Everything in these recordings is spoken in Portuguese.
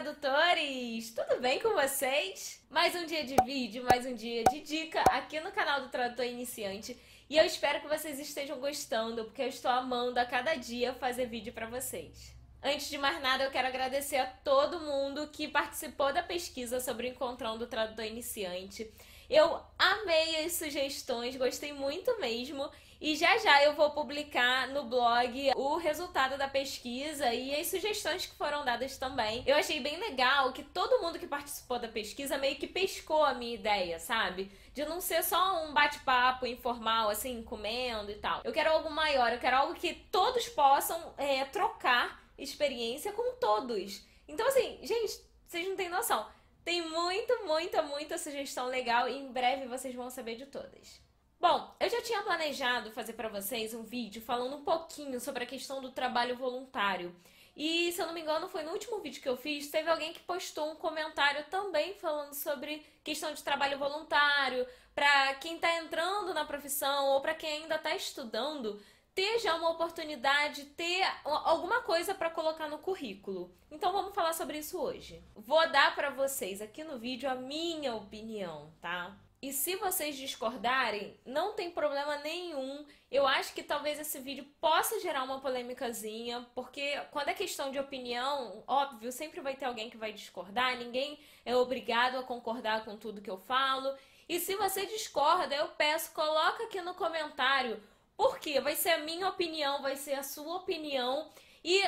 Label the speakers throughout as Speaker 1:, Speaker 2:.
Speaker 1: tradutores! Tudo bem com vocês? Mais um dia de vídeo, mais um dia de dica aqui no canal do Tradutor Iniciante. E eu espero que vocês estejam gostando, porque eu estou amando a cada dia fazer vídeo para vocês. Antes de mais nada, eu quero agradecer a todo mundo que participou da pesquisa sobre o encontrão do tradutor iniciante. Eu amei as sugestões, gostei muito mesmo. E já já eu vou publicar no blog o resultado da pesquisa e as sugestões que foram dadas também. Eu achei bem legal que todo mundo que participou da pesquisa meio que pescou a minha ideia, sabe? De não ser só um bate-papo informal, assim, comendo e tal. Eu quero algo maior, eu quero algo que todos possam é, trocar experiência com todos. Então, assim, gente, vocês não têm noção. Tem muito, muita, muita sugestão legal e em breve vocês vão saber de todas. Bom, eu já tinha planejado fazer para vocês um vídeo falando um pouquinho sobre a questão do trabalho voluntário. E, se eu não me engano, foi no último vídeo que eu fiz, teve alguém que postou um comentário também falando sobre questão de trabalho voluntário, para quem está entrando na profissão ou para quem ainda está estudando, ter já uma oportunidade, ter alguma coisa para colocar no currículo. Então vamos falar sobre isso hoje. Vou dar para vocês aqui no vídeo a minha opinião, tá? E se vocês discordarem, não tem problema nenhum. Eu acho que talvez esse vídeo possa gerar uma polêmicazinha, porque quando é questão de opinião, óbvio, sempre vai ter alguém que vai discordar, ninguém é obrigado a concordar com tudo que eu falo. E se você discorda, eu peço, coloca aqui no comentário, porque vai ser a minha opinião, vai ser a sua opinião, e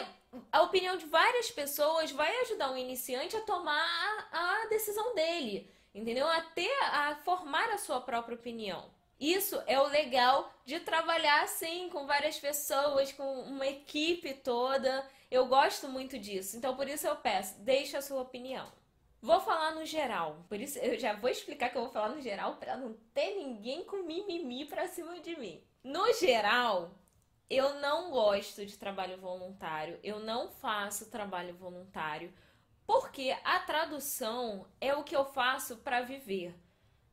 Speaker 1: a opinião de várias pessoas vai ajudar o iniciante a tomar a decisão dele entendeu? Até a formar a sua própria opinião. Isso é o legal de trabalhar assim com várias pessoas, com uma equipe toda. Eu gosto muito disso. Então por isso eu peço, deixe a sua opinião. Vou falar no geral. Por isso eu já vou explicar que eu vou falar no geral para não ter ninguém com mimimi para cima de mim. No geral, eu não gosto de trabalho voluntário. Eu não faço trabalho voluntário porque a tradução é o que eu faço para viver.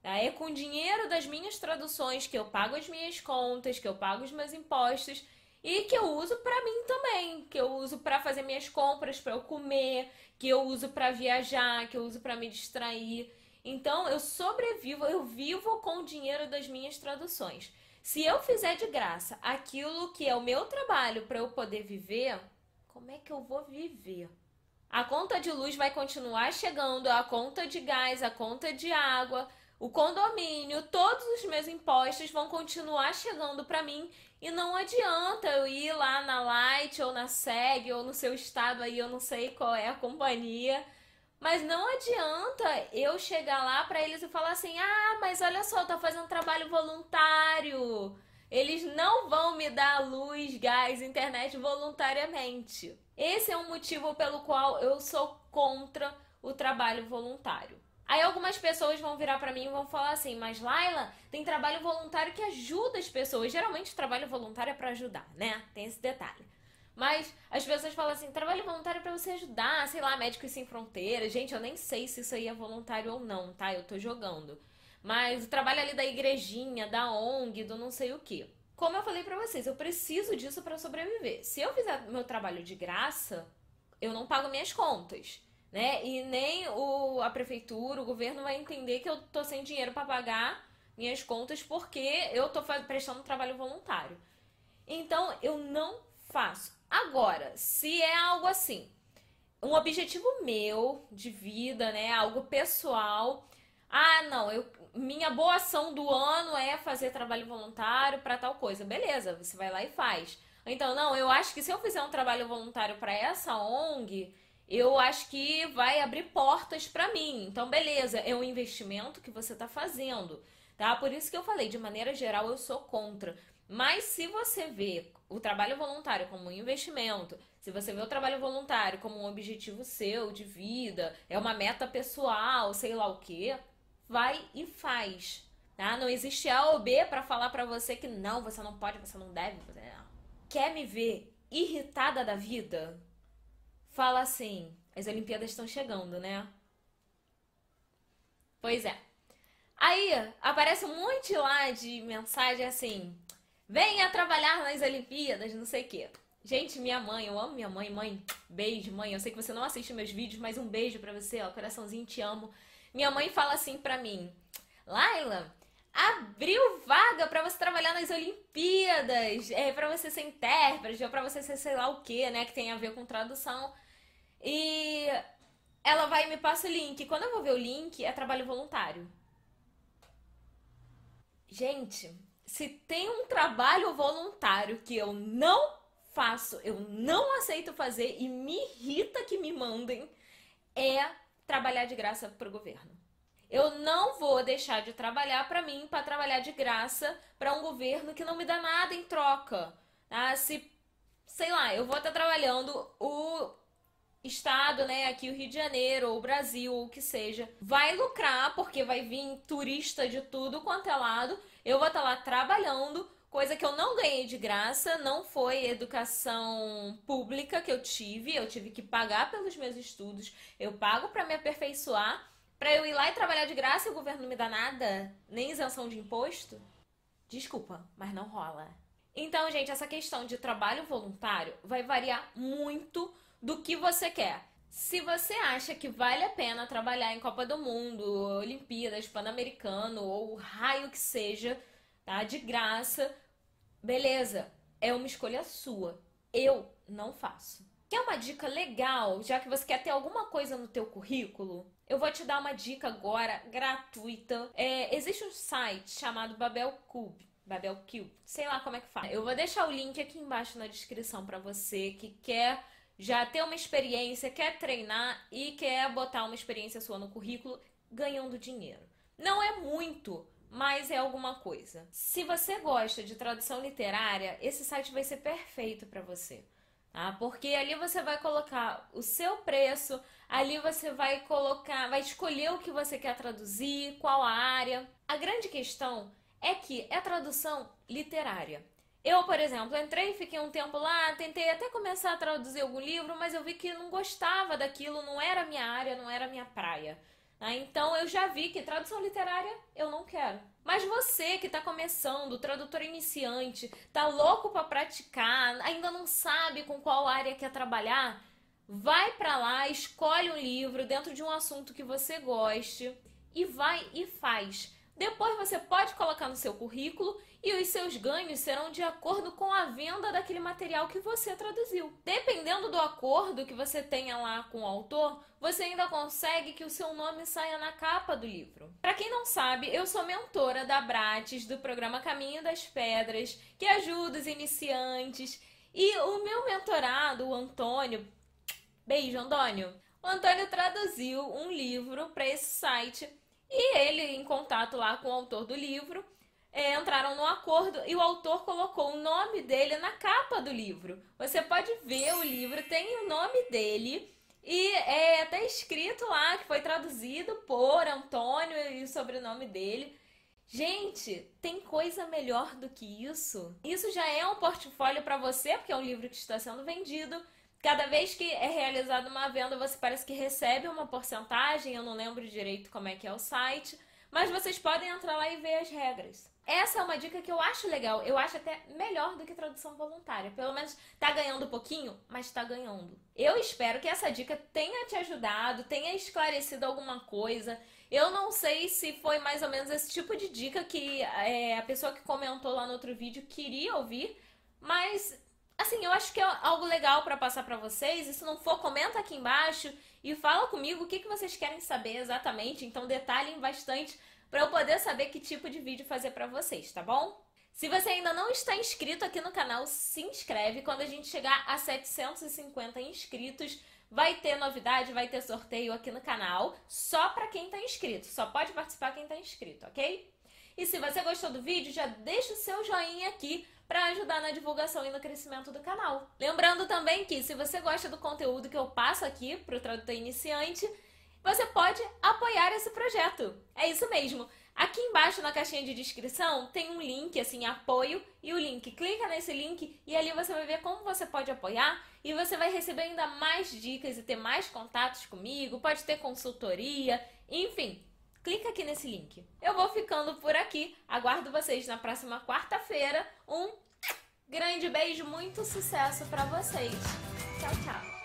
Speaker 1: Tá? É com o dinheiro das minhas traduções que eu pago as minhas contas, que eu pago os meus impostos e que eu uso para mim também, que eu uso para fazer minhas compras, para eu comer, que eu uso para viajar, que eu uso para me distrair. Então eu sobrevivo, eu vivo com o dinheiro das minhas traduções. Se eu fizer de graça aquilo que é o meu trabalho para eu poder viver, como é que eu vou viver? A conta de luz vai continuar chegando, a conta de gás, a conta de água, o condomínio, todos os meus impostos vão continuar chegando para mim e não adianta eu ir lá na Light ou na SEG ou no seu estado aí, eu não sei qual é a companhia, mas não adianta eu chegar lá para eles e falar assim: "Ah, mas olha só, tô fazendo trabalho voluntário". Eles não vão me dar luz, gás, internet voluntariamente. Esse é um motivo pelo qual eu sou contra o trabalho voluntário. Aí algumas pessoas vão virar para mim e vão falar assim: "Mas Laila, tem trabalho voluntário que ajuda as pessoas. Geralmente o trabalho voluntário é para ajudar, né? Tem esse detalhe. Mas as pessoas falam assim: trabalho voluntário é para você ajudar, sei lá, Médicos Sem Fronteiras. Gente, eu nem sei se isso aí é voluntário ou não, tá? Eu tô jogando. Mas o trabalho ali da igrejinha, da ONG, do não sei o que. Como eu falei para vocês, eu preciso disso para sobreviver. Se eu fizer meu trabalho de graça, eu não pago minhas contas, né? E nem o, a prefeitura, o governo vai entender que eu tô sem dinheiro para pagar minhas contas porque eu tô prestando um trabalho voluntário. Então, eu não faço. Agora, se é algo assim, um objetivo meu de vida, né, algo pessoal, ah, não, eu, minha boa ação do ano é fazer trabalho voluntário para tal coisa. Beleza, você vai lá e faz. Então, não, eu acho que se eu fizer um trabalho voluntário para essa ONG, eu acho que vai abrir portas para mim. Então, beleza, é um investimento que você está fazendo, tá? Por isso que eu falei, de maneira geral, eu sou contra. Mas se você vê o trabalho voluntário como um investimento, se você vê o trabalho voluntário como um objetivo seu de vida, é uma meta pessoal, sei lá o quê, vai e faz. Tá? Não existe A ou B para falar para você que não, você não pode, você não deve. Você não. Quer me ver irritada da vida? Fala assim: as Olimpíadas estão chegando, né? Pois é. Aí aparece um monte lá de mensagem assim: venha trabalhar nas Olimpíadas, não sei o quê. Gente, minha mãe, eu amo minha mãe. Mãe, beijo, mãe. Eu sei que você não assiste meus vídeos, mas um beijo para você, ó. Coraçãozinho, te amo. Minha mãe fala assim pra mim: Laila, abriu vaga para você trabalhar nas Olimpíadas, é, para você ser intérprete, ou pra você ser sei lá o que, né? Que tem a ver com tradução. E ela vai e me passa o link. Quando eu vou ver o link, é trabalho voluntário. Gente, se tem um trabalho voluntário que eu não faço, eu não aceito fazer e me irrita que me mandem, é trabalhar de graça pro governo. Eu não vou deixar de trabalhar para mim para trabalhar de graça para um governo que não me dá nada em troca. Ah, se sei lá, eu vou estar trabalhando o estado, né, aqui o Rio de Janeiro, ou o Brasil, ou o que seja, vai lucrar porque vai vir turista de tudo quanto é lado. Eu vou estar lá trabalhando, coisa que eu não ganhei de graça, não foi educação pública que eu tive, eu tive que pagar pelos meus estudos. Eu pago para me aperfeiçoar, para eu ir lá e trabalhar de graça e o governo não me dá nada, nem isenção de imposto. Desculpa, mas não rola. Então, gente, essa questão de trabalho voluntário vai variar muito do que você quer. Se você acha que vale a pena trabalhar em Copa do Mundo, Olimpíadas, Pan-Americano ou raio que seja, tá? De graça, beleza, é uma escolha sua. Eu não faço. Quer uma dica legal, já que você quer ter alguma coisa no teu currículo? Eu vou te dar uma dica agora, gratuita. É, existe um site chamado Babel Cube. Babel Cube, sei lá como é que fala. Eu vou deixar o link aqui embaixo na descrição para você que quer já ter uma experiência, quer treinar e quer botar uma experiência sua no currículo ganhando dinheiro. Não é muito, mas é alguma coisa. Se você gosta de tradução literária, esse site vai ser perfeito para você. Tá? Porque ali você vai colocar o seu preço, ali você vai colocar, vai escolher o que você quer traduzir, qual a área. A grande questão é que é tradução literária. Eu, por exemplo, entrei, fiquei um tempo lá, tentei até começar a traduzir algum livro, mas eu vi que não gostava daquilo, não era minha área, não era minha praia. Né? Então eu já vi que tradução literária eu não quero. Mas você que está começando, tradutor iniciante, tá louco para praticar, ainda não sabe com qual área quer trabalhar, vai para lá, escolhe um livro dentro de um assunto que você goste e vai e faz. Depois você pode colocar no seu currículo e os seus ganhos serão de acordo com a venda daquele material que você traduziu. Dependendo do acordo que você tenha lá com o autor, você ainda consegue que o seu nome saia na capa do livro. Para quem não sabe, eu sou mentora da Bratis do programa Caminho das Pedras, que ajuda os iniciantes. E o meu mentorado, o Antônio, beijo Antônio. O Antônio traduziu um livro para esse site e ele, em contato lá com o autor do livro, é, entraram no acordo e o autor colocou o nome dele na capa do livro. Você pode ver o livro, tem o nome dele e é até escrito lá que foi traduzido por Antônio e o sobrenome dele. Gente, tem coisa melhor do que isso? Isso já é um portfólio para você, porque é um livro que está sendo vendido. Cada vez que é realizada uma venda, você parece que recebe uma porcentagem, eu não lembro direito como é que é o site, mas vocês podem entrar lá e ver as regras. Essa é uma dica que eu acho legal, eu acho até melhor do que tradução voluntária. Pelo menos tá ganhando um pouquinho, mas tá ganhando. Eu espero que essa dica tenha te ajudado, tenha esclarecido alguma coisa. Eu não sei se foi mais ou menos esse tipo de dica que é, a pessoa que comentou lá no outro vídeo queria ouvir, mas acho que é algo legal para passar para vocês. E se não for, comenta aqui embaixo e fala comigo o que, que vocês querem saber exatamente. Então, detalhem bastante para eu poder saber que tipo de vídeo fazer para vocês, tá bom? Se você ainda não está inscrito aqui no canal, se inscreve. Quando a gente chegar a 750 inscritos, vai ter novidade, vai ter sorteio aqui no canal, só para quem está inscrito. Só pode participar quem está inscrito, ok? E se você gostou do vídeo, já deixa o seu joinha aqui para ajudar na divulgação e no crescimento do canal. Lembrando também que se você gosta do conteúdo que eu passo aqui para o tradutor iniciante, você pode apoiar esse projeto. É isso mesmo. Aqui embaixo na caixinha de descrição tem um link assim, apoio e o link. Clica nesse link e ali você vai ver como você pode apoiar e você vai receber ainda mais dicas e ter mais contatos comigo, pode ter consultoria, enfim. Clica aqui nesse link. Eu vou ficando por aqui. Aguardo vocês na próxima quarta-feira. Um Grande beijo, muito sucesso para vocês. Tchau, tchau.